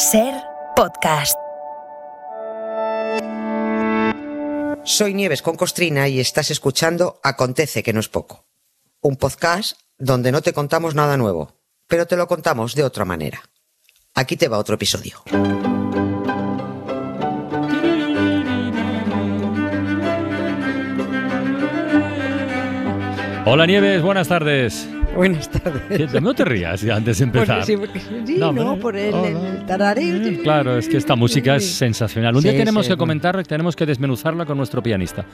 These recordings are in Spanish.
Ser podcast. Soy Nieves con Costrina y estás escuchando Acontece que no es poco. Un podcast donde no te contamos nada nuevo, pero te lo contamos de otra manera. Aquí te va otro episodio. Hola Nieves, buenas tardes. Buenas tardes. ¿Qué- No te rías antes de empezar. Porque sí, porque- sí, No, por el, Hola. el tarareo. Eh, Claro, es que esta música es sensacional. Un día tenemos que comentarla, tenemos que desmenuzarla con nuestro pianista,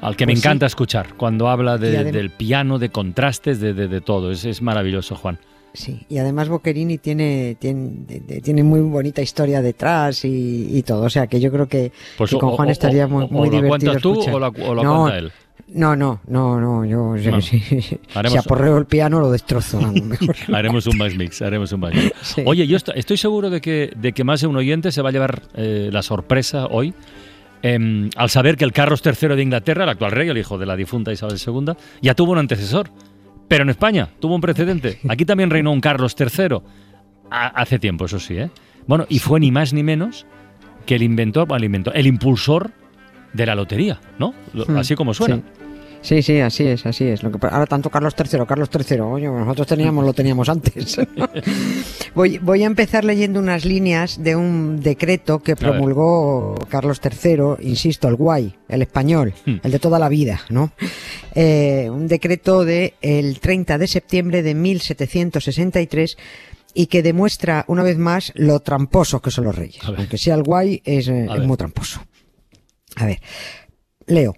al que me Pues encanta escuchar cuando habla de- del piano, de contrastes, de, de- de todo. Es, es maravilloso, Juan. Sí, y además Boccherini tiene, tiene, muy bonita historia detrás y, y todo. O sea que yo creo que, Pues que con o- Juan o- estaría muy, o muy lo divertido. cuentas tú escuchar. o lo no, cuenta él. No, no, no, no, yo No. si, Haremos- si aporreo el piano lo destrozo. vamos. Haremos un más mix, haremos un más mix. Sí. Oye, yo est- estoy seguro de que, de que más de un oyente se va a llevar eh, la sorpresa hoy em, al saber que el Carlos III de Inglaterra, el actual rey, el hijo de la difunta Isabel II, ya tuvo un antecesor. Pero en España tuvo un precedente. Aquí también reinó un Carlos III. Ha- hace tiempo, eso sí, ¿eh? Bueno, y fue ni más ni menos que el inventor, bueno, el inventor, el impulsor de la lotería, ¿no? Hmm, Así como suena. Sí. Sí, sí, así es, así es. Lo que, ahora tanto Carlos III, Carlos III, oye, nosotros teníamos, lo teníamos antes. voy, voy a empezar leyendo unas líneas de un decreto que promulgó Carlos III, insisto, el guay, el español, Hmm. el de toda la vida, ¿no? Eh, un decreto de el 30 de septiembre de 1763 y que demuestra una vez más lo tramposos que son los reyes. Aunque sea el guay, es, eh, es muy tramposo. A ver, leo.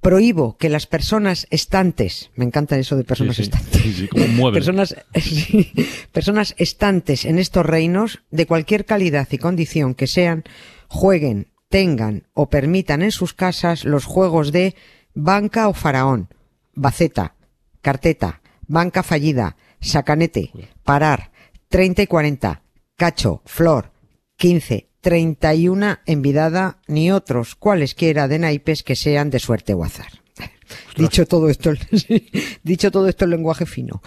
Prohíbo que las personas estantes, me encanta eso de personas Sí, sí, estantes, sí, sí, como personas, sí, personas estantes en estos reinos, de cualquier calidad y condición que sean, jueguen, tengan o permitan en sus casas los juegos de banca o faraón, baceta, carteta, banca fallida, sacanete, parar, 30 y 40, cacho, flor, 15, 31 envidada, ni otros cualesquiera de naipes que sean de suerte o azar. Dicho todo esto, dicho todo esto en lenguaje fino.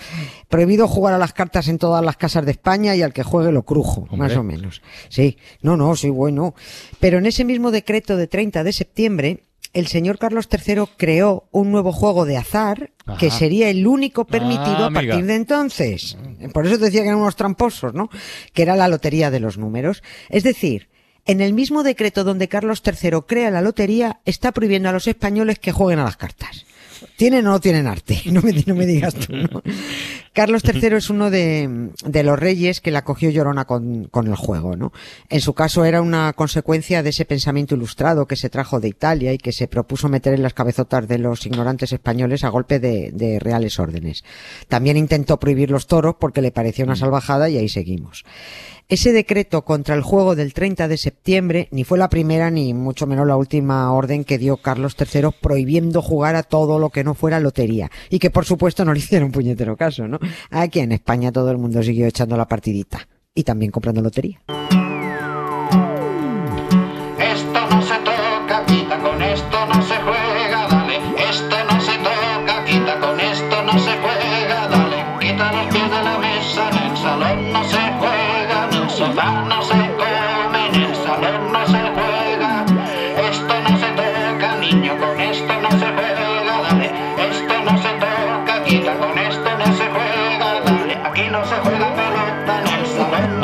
Prohibido jugar a las cartas en todas las casas de España y al que juegue lo crujo, Hombre. más o menos. Sí, no, no, sí, bueno. Pero en ese mismo decreto de 30 de septiembre, el señor Carlos III creó un nuevo juego de azar que sería el único permitido Ah, a partir amiga. de entonces. Por eso te decía que eran unos tramposos, ¿no? Que era la lotería de los números. Es decir, en el mismo decreto donde Carlos III crea la lotería, está prohibiendo a los españoles que jueguen a las cartas. ¿Tienen o no tienen arte? No me, no me digas tú. ¿no? Carlos III es uno de, de los reyes que la cogió llorona con, con el juego, ¿no? En su caso era una consecuencia de ese pensamiento ilustrado que se trajo de Italia y que se propuso meter en las cabezotas de los ignorantes españoles a golpe de, de reales órdenes. También intentó prohibir los toros porque le parecía una salvajada y ahí seguimos. Ese decreto contra el juego del 30 de septiembre ni fue la primera ni mucho menos la última orden que dio Carlos III prohibiendo jugar a todo lo que no fuera lotería y que por supuesto no le hicieron puñetero caso, ¿no? Aquí en España todo el mundo siguió echando la partidita y también comprando lotería.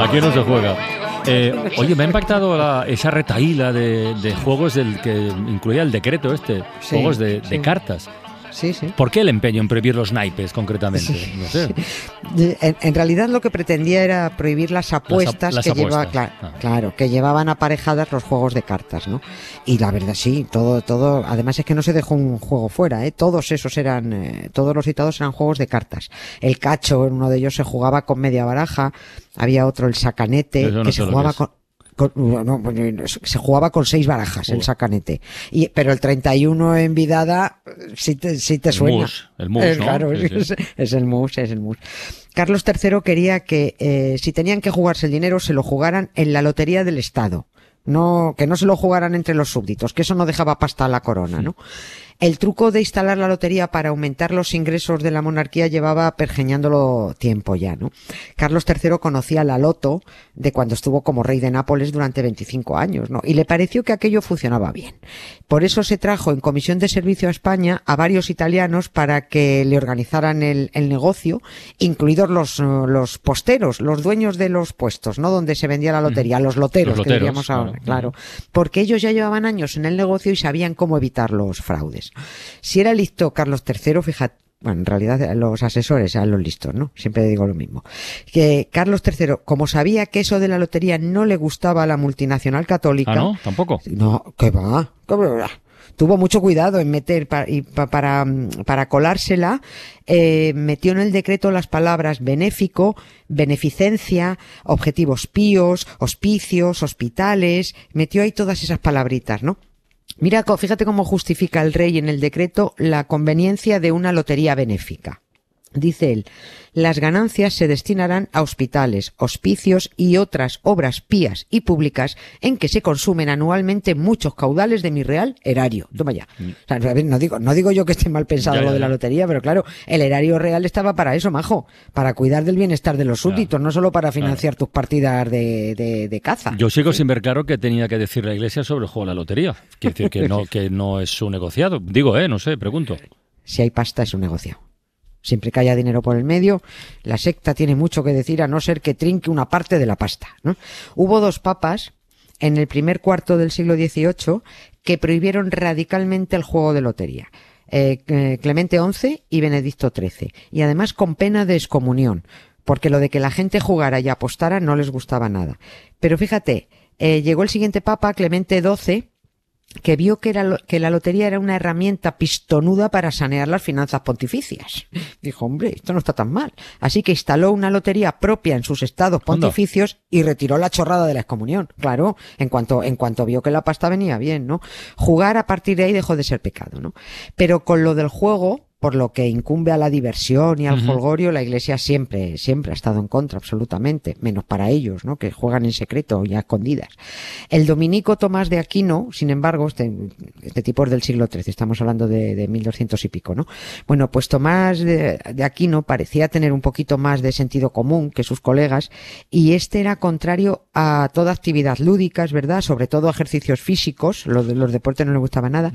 Aquí no se juega. Eh, oye, me ha impactado la- esa retaíla de, de juegos del que incluía el decreto este, Sí, juegos de, cartas. Sí, sí. ¿Por qué el empeño en prohibir los naipes concretamente? No sé. En, en realidad lo que pretendía era prohibir las apuestas las que lleva, apuestas. Ah. claro, que llevaban aparejadas los juegos de cartas, ¿no? Y la verdad sí, todo, todo, además es que no se dejó un juego fuera, ¿eh? Todos esos eran, eh, todos los citados eran juegos de cartas. El cacho, en uno de ellos se jugaba con media baraja, había otro el sacanete, no que se jugaba con, con- no, se jugaba con seis barajas el sacanete. Y, pero el 31 en vidada, sí te, sí te El suena. mus, el mus, Eh, ¿no? Claro, Sí, es, sí. es el mus, es el mus. Carlos III quería que eh, si tenían que jugarse el dinero se lo jugaran en la lotería del Estado. No, que no se lo jugaran entre los súbditos, que eso no dejaba pasta a la corona, ¿no? El truco de instalar la lotería para aumentar los ingresos de la monarquía llevaba pergeñándolo tiempo ya, ¿no? Carlos III conocía la loto de cuando estuvo como rey de Nápoles durante 25 años, ¿no? Y le pareció que aquello funcionaba bien. Por eso se trajo en comisión de servicio a España a varios italianos para que le organizaran el, el negocio, incluidos los, eh, los posteros, los dueños de los puestos, ¿no? Donde se vendía la lotería, los loteros, Los que loteros, diríamos ahora, claro. claro. Porque ellos ya llevaban años en el negocio y sabían cómo evitar los fraudes. Si era listo Carlos III, fíjate, bueno, en realidad los asesores eran los listos, ¿no? Siempre digo lo mismo. Que Carlos III, como sabía que eso de la lotería no le gustaba a la multinacional católica, Ah, ¿no? Tampoco. no, que va, que va. Tuvo mucho cuidado en meter y para, mm, para colársela, eh, metió en el decreto las palabras benéfico, beneficencia, objetivos píos, hospicios, hospitales, metió ahí todas esas palabritas, ¿no? Mira, fíjate cómo justifica el rey en el decreto la conveniencia de una lotería benéfica. Dice él, las ganancias se destinarán a hospitales, hospicios y otras obras pías y públicas en que se consumen anualmente muchos caudales de mi real erario. Toma ya. O sea, a ver, no digo, no digo yo que esté mal pensado Ya, ya, lo de la lotería, pero claro, el erario real estaba para eso, majo, para cuidar del bienestar de los súbditos, no solo para financiar tus partidas de, de, de caza. Yo sigo sin ver claro que tenía que decir la iglesia sobre el juego de la lotería. Quiere decir que no, que no es su negociado. Digo, ¿eh? No sé, pregunto. si hay pasta es un negocio. Siempre que haya dinero por el medio, la secta tiene mucho que decir a no ser que trinque una parte de la pasta. ¿no? Hubo dos papas en el primer cuarto del siglo XVIII que prohibieron radicalmente el juego de lotería. Eh, eh, Clemente XI y Benedicto XIII. Y además con pena de excomunión, porque lo de que la gente jugara y apostara no les gustaba nada. Pero fíjate, eh, llegó el siguiente papa, Clemente XII, que vio que, era que la lotería era una herramienta pistonuda para sanear las finanzas pontificias. Dijo, hombre, esto no está tan mal. Así que instaló una lotería propia en sus estados pontificios y retiró la chorrada de la excomunión. Claro, en cuanto, en cuanto vio que la pasta venía bien, ¿no? Jugar a partir de ahí dejó de ser pecado, ¿no? Pero con lo del juego, por lo que incumbe a la diversión y al holgorio, la iglesia siempre, siempre ha estado en contra, absolutamente, menos para ellos, ¿no? Que juegan en secreto y a escondidas. El dominico Tomás de Aquino, sin embargo, este, este tipo es del siglo XIII, estamos hablando de, de 1200 y pico, ¿no? Bueno, pues Tomás de, de Aquino parecía tener un poquito más de sentido común que sus colegas y este era contrario a toda actividad lúdica, es verdad, sobre todo ejercicios físicos, los deportes no le gustaba nada,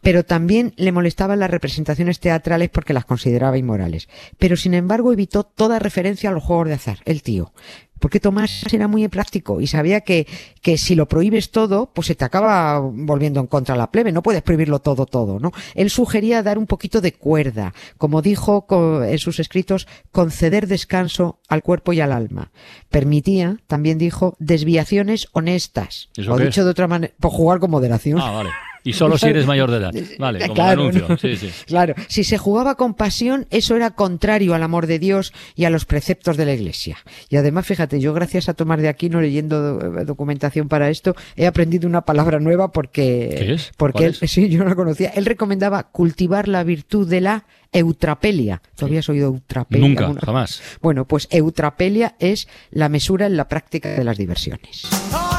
pero también le molestaban las representaciones teatrales porque las consideraba inmorales. Pero sin embargo evitó toda referencia a los juegos de azar, el tío. Porque Tomás era muy práctico y sabía que, que si lo prohíbes todo, pues se te acaba volviendo en contra la plebe. No puedes prohibirlo todo, todo, ¿no? Él sugería dar un poquito de cuerda. Como dijo en sus escritos, conceder descanso al cuerpo y al alma. Permitía, también dijo, desviaciones honestas. ¿Eso o dicho es? de otra manera, por jugar con moderación. Ah, vale. Y solo si eres mayor de edad. Vale, como Claro, anuncio. ¿no? Sí, sí. Claro, si se jugaba con pasión, eso era contrario al amor de Dios y a los preceptos de la Iglesia. Y además, fíjate, yo gracias a Tomás de Aquino leyendo do- documentación para esto, he aprendido una palabra nueva porque ¿Qué es? porque ¿Cuál él, es? sí, yo no la conocía. Él recomendaba cultivar la virtud de la eutrapelia. ¿Tú habías oído eutrapelia? Nunca, jamás. Bueno, pues eutrapelia es la mesura en la práctica de las diversiones. Hoy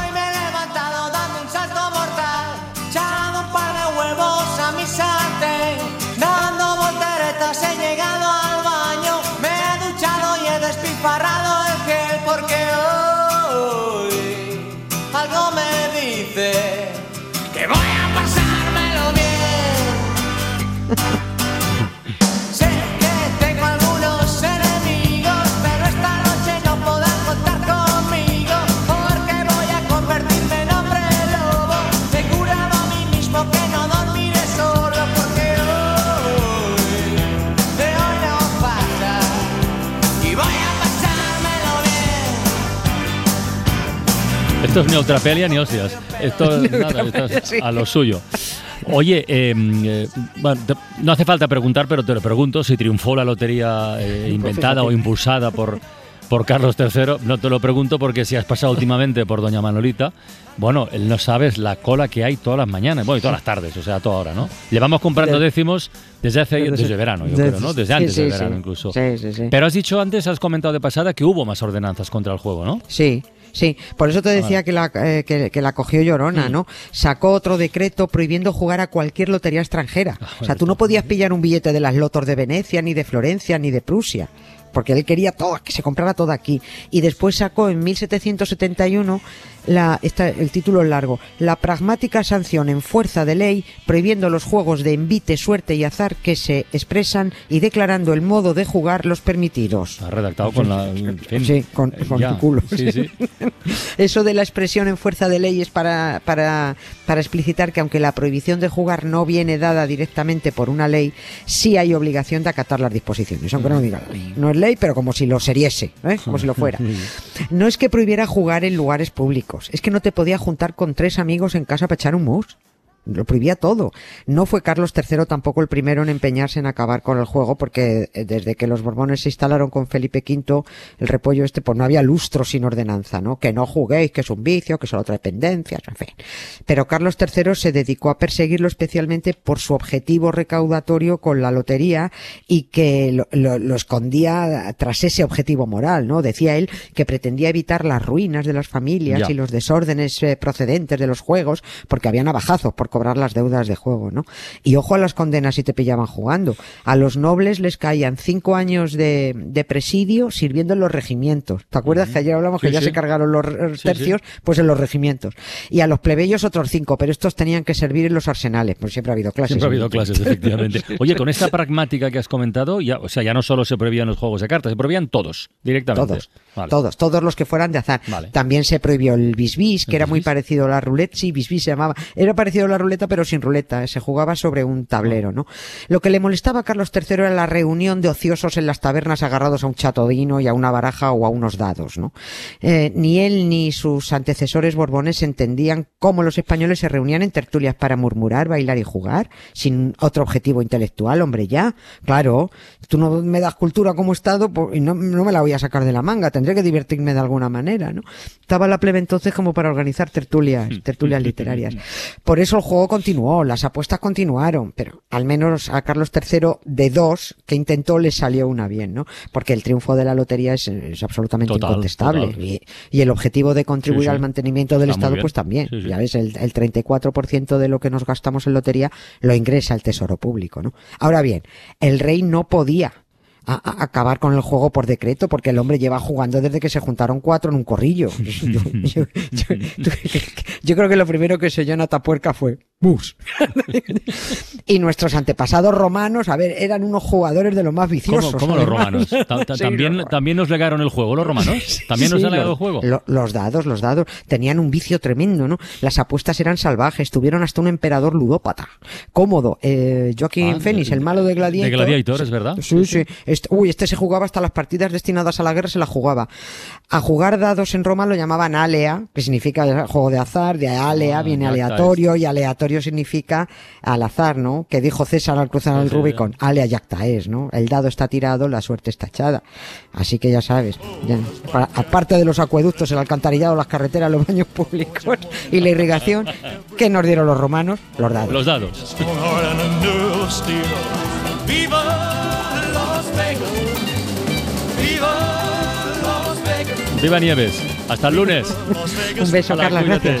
Esto es ni neutrapelia ni hostias. Esto es nada, esto es a lo suyo. Oye, eh, eh, bueno, te- no hace falta preguntar, pero te lo pregunto, si triunfó la lotería eh, inventada o impulsada por, por Carlos III. No te lo pregunto porque si has pasado últimamente por Doña Manolita, bueno, él no sabes la cola que hay todas las mañanas, bueno, y todas las tardes, o sea, a toda hora, ¿no? Llevamos comprando décimos desde hace, Desde- desde verano, yo desde- creo, ¿no? Desde antes sí, del sí. verano incluso. Sí, sí, sí. Pero has dicho antes, has comentado de pasada que hubo más ordenanzas contra el juego, ¿no? Sí, sí. Por eso te decía que, la, eh, que, que la cogió Llorona, ¿no? Sacó otro decreto prohibiendo jugar a cualquier lotería extranjera. o sea, tú no podías pillar un billete de las lotos de Venecia, ni de Florencia, ni de Prusia. Porque él quería todo, que se comprara todo aquí. Y después sacó en 1771 la, esta- el título es largo, la pragmática sanción en fuerza de ley prohibiendo los juegos de envite, suerte y azar que se expresan y declarando el modo de jugar los permitidos. Ha redactado con la. en Sí, con- eh, con ya. tu culo. Sí, sí. Eso de la expresión en fuerza de ley es para, para, para explicitar que aunque la prohibición de jugar no viene dada directamente por una ley, sí hay obligación de acatar las disposiciones, aunque no diga la ley. No es ley, pero como si lo seriese, ¿eh? como si lo fuera. No es que prohibiera jugar en lugares públicos, es que no te podía juntar con tres amigos en casa para echar un mus. Lo prohibía todo. No fue Carlos III tampoco el primero en empeñarse en acabar con el juego, porque eh, desde que los Borbones se instalaron con Felipe V, el repollo este, pues no había lustro sin ordenanza, ¿no? Que no juguéis, que es un vicio, que solo trae dependencias, en fin. Pero Carlos III se dedicó a perseguirlo especialmente por su objetivo recaudatorio con la lotería y que lo, lo- lo escondía tras ese objetivo moral, ¿no? Decía él que pretendía evitar las ruinas de las familias Ya. y los desórdenes eh, procedentes de los juegos, porque había navajazos por cobrar las deudas de juego, ¿no? Y ojo a las condenas si te pillaban jugando. A los nobles les caían cinco años de, de presidio sirviendo en los regimientos. ¿Te acuerdas que ayer hablamos Sí, que ya sí. se cargaron los Sí, tercios? Pues en los regimientos. Y a los plebeyos otros cinco, pero estos tenían que servir en los arsenales, pues siempre ha habido clases. Siempre ha habido clases, efectivamente. Oye, con esta pragmática que has comentado, ya, o sea, ya no solo se prohibían los juegos de cartas, se prohibían todos, directamente. Todos, Vale. todos, todos los que fueran de azar. Vale. También se prohibió el bisbis, que ¿El era muy parecido a la ruleta. Sí, bisbis se llamaba. Era parecido a la ruleta, pero sin ruleta. Se jugaba sobre un tablero, ¿no? Lo que le molestaba a Carlos III era la reunión de ociosos en las tabernas agarrados a un chatodino y a una baraja o a unos dados, ¿no? Eh, ni él ni sus antecesores borbones entendían cómo los españoles se reunían en tertulias para murmurar, bailar y jugar, sin otro objetivo intelectual, hombre, ya. Claro, tú no me das cultura como Estado pues, y no, no me la voy a sacar de la manga, tendré que divertirme de alguna manera, ¿no? Estaba la plebe entonces como para organizar tertulias, tertulias literarias. Por eso el juego continuó, las apuestas continuaron, pero al menos a Carlos III de dos que intentó le salió una bien, ¿no? Porque el triunfo de la lotería es, es absolutamente Total, incontestable. total. Y, y el objetivo de contribuir Sí, sí. al mantenimiento del Está Estado, pues también. Sí. Ya ves, el, el 34% de lo que nos gastamos en lotería lo ingresa el tesoro público, ¿no? Ahora bien, el rey no podía a- acabar con el juego por decreto porque el hombre lleva jugando desde que se juntaron cuatro en un corrillo. Yo, yo- yo- yo creo que lo primero que se oyó en Atapuerca fue mus. y nuestros antepasados romanos, a ver, eran unos jugadores de los más viciosos. ¿Cómo, cómo los romanos? Sí, también, también nos legaron el juego, los romanos. También nos Sí, han legado el juego. lo- los dados, los dados, tenían un vicio tremendo, ¿no? Las apuestas eran salvajes, tuvieron hasta un emperador ludópata. Cómodo, eh, Joaquín Ah, de- el malo de Gladiator. de Gladiator, es verdad. Sí, sí. Este- uy, este se jugaba hasta las partidas destinadas a la guerra, se la jugaba. A jugar dados en Roma lo llamaban alea, que significa juego de azar, de alea Ah, viene aleatorio, y aleatorio significa al azar, ¿no? Que dijo César al cruzar el Rubicon, alea yacta es, ¿no? El dado está tirado, la suerte está echada. Así que ya sabes, ya, para- aparte de los acueductos, el alcantarillado, las carreteras, los baños públicos y la irrigación, ¿qué nos dieron los romanos? Los dados. Los dados. Viva Nieves. Hasta el lunes. Un beso, Carla, gracias.